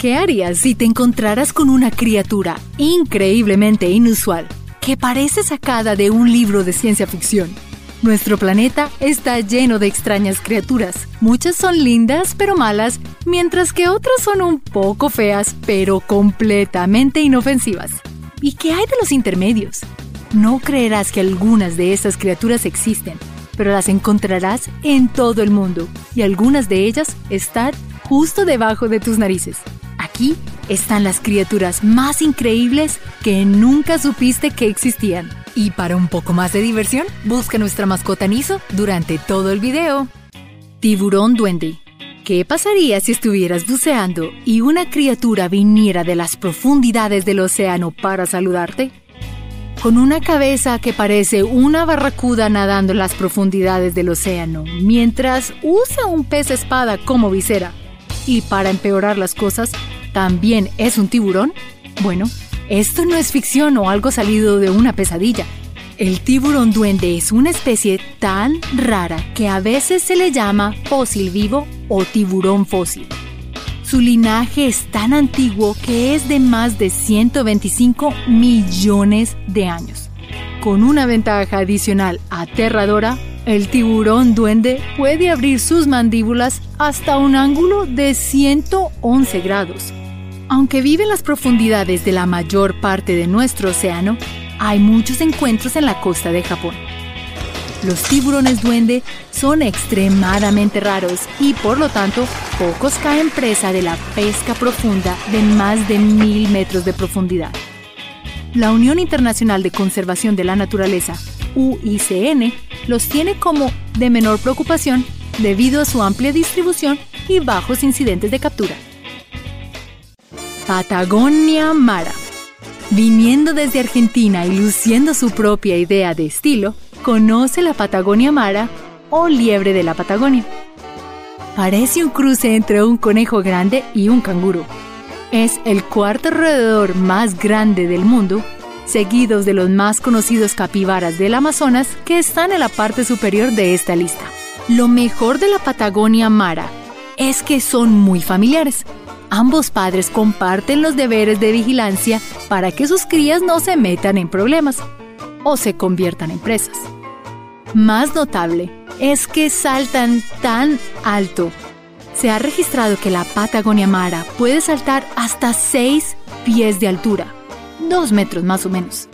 ¿Qué harías si te encontraras con una criatura increíblemente inusual que parece sacada de un libro de ciencia ficción? Nuestro planeta está lleno de extrañas criaturas. Muchas son lindas pero malas, mientras que otras son un poco feas pero completamente inofensivas. ¿Y qué hay de los intermedios? No creerás que algunas de estas criaturas existen, pero las encontrarás en todo el mundo y algunas de ellas están justo debajo de tus narices. Aquí están las criaturas más increíbles que nunca supiste que existían. Y para un poco más de diversión, busca nuestra mascota Niso durante todo el video. Tiburón duende. ¿Qué pasaría si estuvieras buceando y una criatura viniera de las profundidades del océano para saludarte? Con una cabeza que parece una barracuda nadando en las profundidades del océano, mientras usa un pez espada como visera. Y para empeorar las cosas, también es un tiburón? Bueno, esto no es ficción o algo salido de una pesadilla. El tiburón duende es una especie tan rara que a veces se le llama fósil vivo o tiburón fósil. Su linaje es tan antiguo que es de más de 125 millones de años. Con una ventaja adicional aterradora, el tiburón duende puede abrir sus mandíbulas hasta un ángulo de 111 grados. Aunque vive en las profundidades de la mayor parte de nuestro océano, hay muchos encuentros en la costa de Japón. Los tiburones duende son extremadamente raros y por lo tanto pocos caen presa de la pesca profunda de más de mil metros de profundidad. La Unión Internacional de Conservación de la Naturaleza, UICN, los tiene como de menor preocupación debido a su amplia distribución y bajos incidentes de captura. Patagonia Mara. Viniendo desde Argentina y luciendo su propia idea de estilo, conoce la Patagonia Mara o liebre de la Patagonia. Parece un cruce entre un conejo grande y un canguro. Es el cuarto roedor más grande del mundo seguidos de los más conocidos capibaras del Amazonas que están en la parte superior de esta lista. Lo mejor de la Patagonia Mara es que son muy familiares. Ambos padres comparten los deberes de vigilancia para que sus crías no se metan en problemas o se conviertan en presas. Más notable es que saltan tan alto. Se ha registrado que la Patagonia Mara puede saltar hasta 6 pies de altura dos metros más o menos.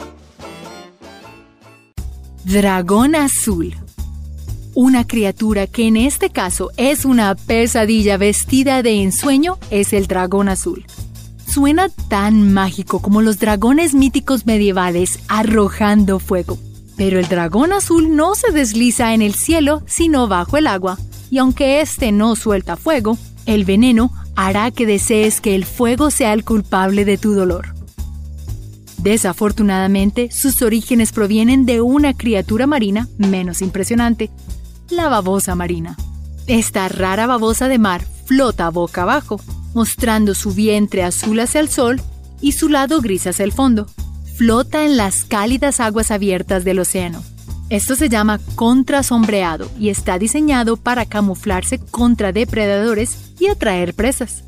Dragón azul. Una criatura que en este caso es una pesadilla vestida de ensueño es el dragón azul. Suena tan mágico como los dragones míticos medievales arrojando fuego. Pero el dragón azul no se desliza en el cielo, sino bajo el agua, y aunque éste no suelta fuego, el veneno hará que desees que el fuego sea el culpable de tu dolor. Desafortunadamente, sus orígenes provienen de una criatura marina menos impresionante, la babosa marina. Esta rara babosa de mar flota boca abajo, mostrando su vientre azul hacia el sol y su lado gris hacia el fondo. Flota en las cálidas aguas abiertas del océano. Esto se llama contrasombreado y está diseñado para camuflarse contra depredadores y atraer presas.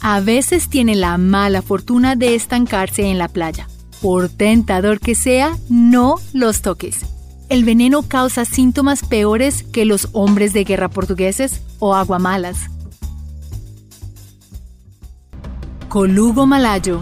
A veces tiene la mala fortuna de estancarse en la playa, por tentador que sea, no los toques. El veneno causa síntomas peores que los hombres de guerra portugueses o aguamalas. Colugo malayo.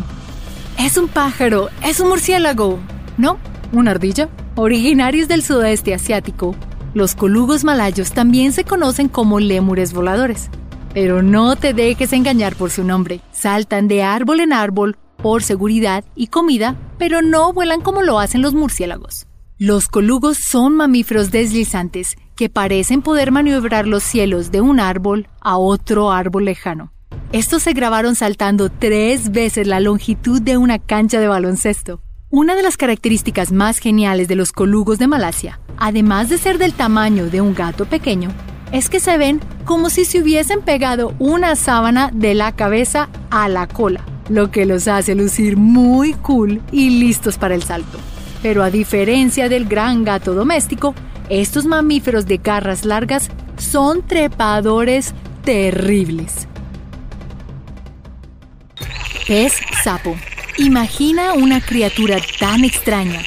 Es un pájaro, es un murciélago. No, una ardilla. Originarios del sudeste asiático, los colugos malayos también se conocen como lémures voladores. Pero no te dejes engañar por su nombre. Saltan de árbol en árbol por seguridad y comida, pero no vuelan como lo hacen los murciélagos. Los colugos son mamíferos deslizantes que parecen poder maniobrar los cielos de un árbol a otro árbol lejano. Estos se grabaron saltando tres veces la longitud de una cancha de baloncesto. Una de las características más geniales de los colugos de Malasia, además de ser del tamaño de un gato pequeño, es que se ven como si se hubiesen pegado una sábana de la cabeza a la cola lo que los hace lucir muy cool y listos para el salto. Pero a diferencia del gran gato doméstico, estos mamíferos de garras largas son trepadores terribles. Pez sapo. Imagina una criatura tan extraña.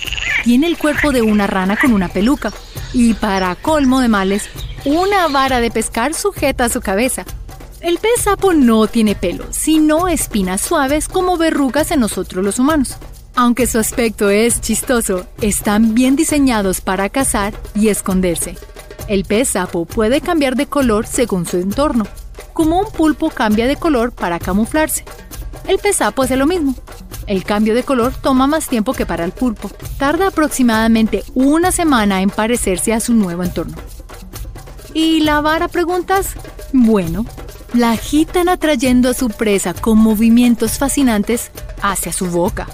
Tiene el cuerpo de una rana con una peluca. Y para colmo de males, una vara de pescar sujeta a su cabeza. El pez sapo no tiene pelo, sino espinas suaves como verrugas en nosotros los humanos. Aunque su aspecto es chistoso, están bien diseñados para cazar y esconderse. El pez sapo puede cambiar de color según su entorno, como un pulpo cambia de color para camuflarse. El pez sapo hace lo mismo. El cambio de color toma más tiempo que para el pulpo. Tarda aproximadamente una semana en parecerse a su nuevo entorno. ¿Y la vara preguntas? Bueno, la agitan atrayendo a su presa con movimientos fascinantes hacia su boca.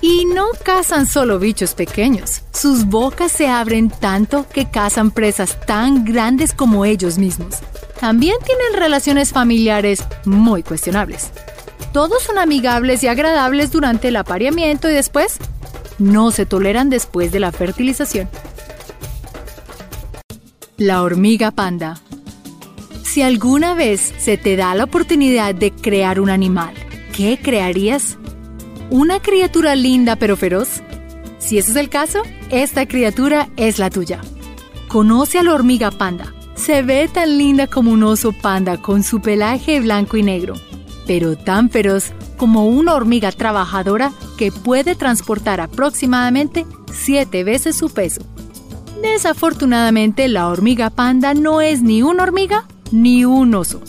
Y no cazan solo bichos pequeños, sus bocas se abren tanto que cazan presas tan grandes como ellos mismos. También tienen relaciones familiares muy cuestionables. Todos son amigables y agradables durante el apareamiento y después no se toleran después de la fertilización. La hormiga panda. Si alguna vez se te da la oportunidad de crear un animal, ¿qué crearías? ¿Una criatura linda pero feroz? Si ese es el caso, esta criatura es la tuya. Conoce a la hormiga panda. Se ve tan linda como un oso panda con su pelaje blanco y negro pero tan feroz como una hormiga trabajadora que puede transportar aproximadamente siete veces su peso. Desafortunadamente, la hormiga panda no es ni una hormiga ni un oso.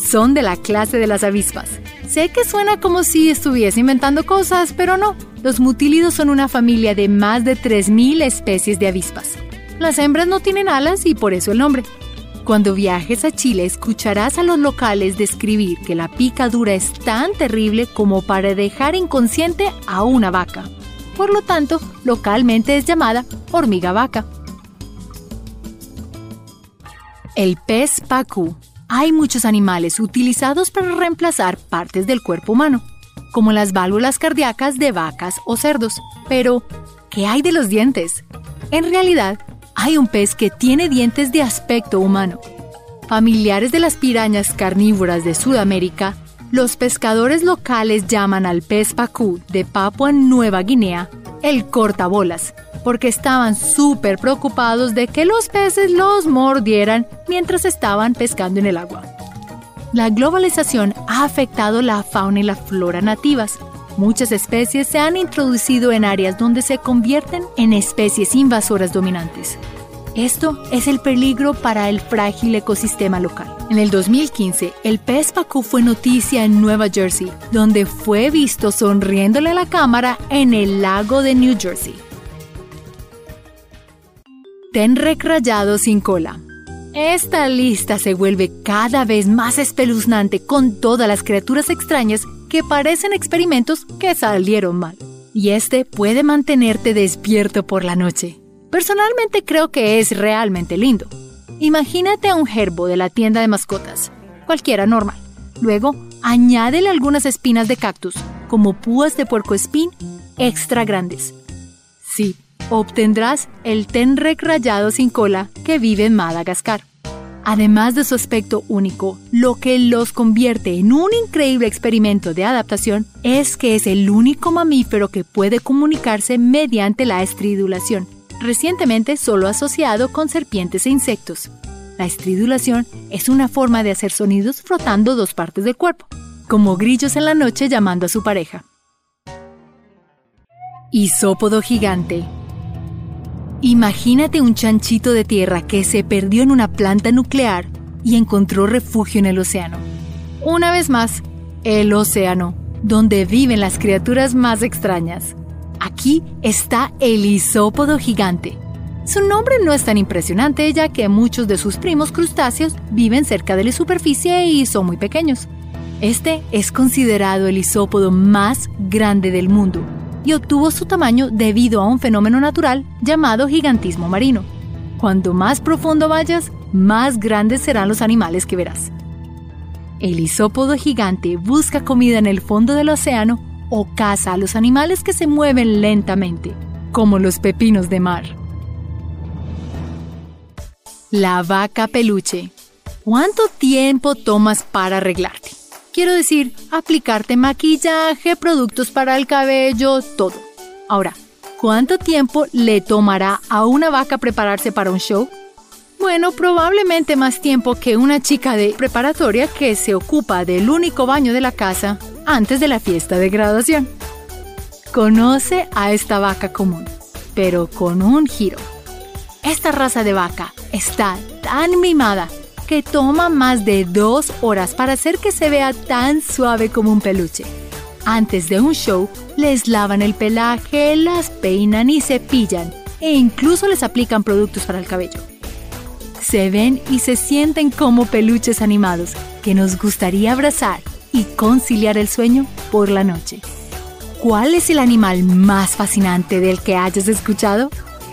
Son de la clase de las avispas. Sé que suena como si estuviese inventando cosas, pero no. Los mutílidos son una familia de más de 3.000 especies de avispas. Las hembras no tienen alas y por eso el nombre. Cuando viajes a Chile escucharás a los locales describir que la picadura es tan terrible como para dejar inconsciente a una vaca. Por lo tanto, localmente es llamada hormiga vaca. El pez pacú. Hay muchos animales utilizados para reemplazar partes del cuerpo humano, como las válvulas cardíacas de vacas o cerdos. Pero, ¿qué hay de los dientes? En realidad, hay un pez que tiene dientes de aspecto humano. Familiares de las pirañas carnívoras de Sudamérica, los pescadores locales llaman al pez pacú de Papua Nueva Guinea el cortabolas, porque estaban súper preocupados de que los peces los mordieran mientras estaban pescando en el agua. La globalización ha afectado la fauna y la flora nativas, Muchas especies se han introducido en áreas donde se convierten en especies invasoras dominantes. Esto es el peligro para el frágil ecosistema local. En el 2015, el pez pacú fue noticia en Nueva Jersey, donde fue visto sonriéndole a la cámara en el lago de New Jersey. Tenrec rayado sin cola. Esta lista se vuelve cada vez más espeluznante con todas las criaturas extrañas que parecen experimentos que salieron mal. Y este puede mantenerte despierto por la noche. Personalmente creo que es realmente lindo. Imagínate a un gerbo de la tienda de mascotas, cualquiera normal. Luego, añádele algunas espinas de cactus, como púas de puercoespín extra grandes. Sí, obtendrás el tenrec rayado sin cola que vive en Madagascar. Además de su aspecto único, lo que los convierte en un increíble experimento de adaptación es que es el único mamífero que puede comunicarse mediante la estridulación, recientemente solo asociado con serpientes e insectos. La estridulación es una forma de hacer sonidos frotando dos partes del cuerpo, como grillos en la noche llamando a su pareja. Isópodo gigante Imagínate un chanchito de tierra que se perdió en una planta nuclear y encontró refugio en el océano. Una vez más, el océano, donde viven las criaturas más extrañas. Aquí está el isópodo gigante. Su nombre no es tan impresionante ya que muchos de sus primos crustáceos viven cerca de la superficie y son muy pequeños. Este es considerado el isópodo más grande del mundo y obtuvo su tamaño debido a un fenómeno natural llamado gigantismo marino. Cuanto más profundo vayas, más grandes serán los animales que verás. El isópodo gigante busca comida en el fondo del océano o caza a los animales que se mueven lentamente, como los pepinos de mar. La vaca peluche. ¿Cuánto tiempo tomas para arreglarte? Quiero decir, aplicarte maquillaje, productos para el cabello, todo. Ahora, ¿cuánto tiempo le tomará a una vaca prepararse para un show? Bueno, probablemente más tiempo que una chica de preparatoria que se ocupa del único baño de la casa antes de la fiesta de graduación. Conoce a esta vaca común, pero con un giro. Esta raza de vaca está tan mimada que toma más de dos horas para hacer que se vea tan suave como un peluche. Antes de un show, les lavan el pelaje, las peinan y cepillan e incluso les aplican productos para el cabello. Se ven y se sienten como peluches animados que nos gustaría abrazar y conciliar el sueño por la noche. ¿Cuál es el animal más fascinante del que hayas escuchado?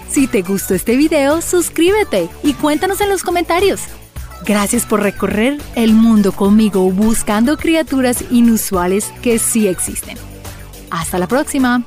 Si te gustó este video, suscríbete y cuéntanos en los comentarios. Gracias por recorrer el mundo conmigo buscando criaturas inusuales que sí existen. Hasta la próxima.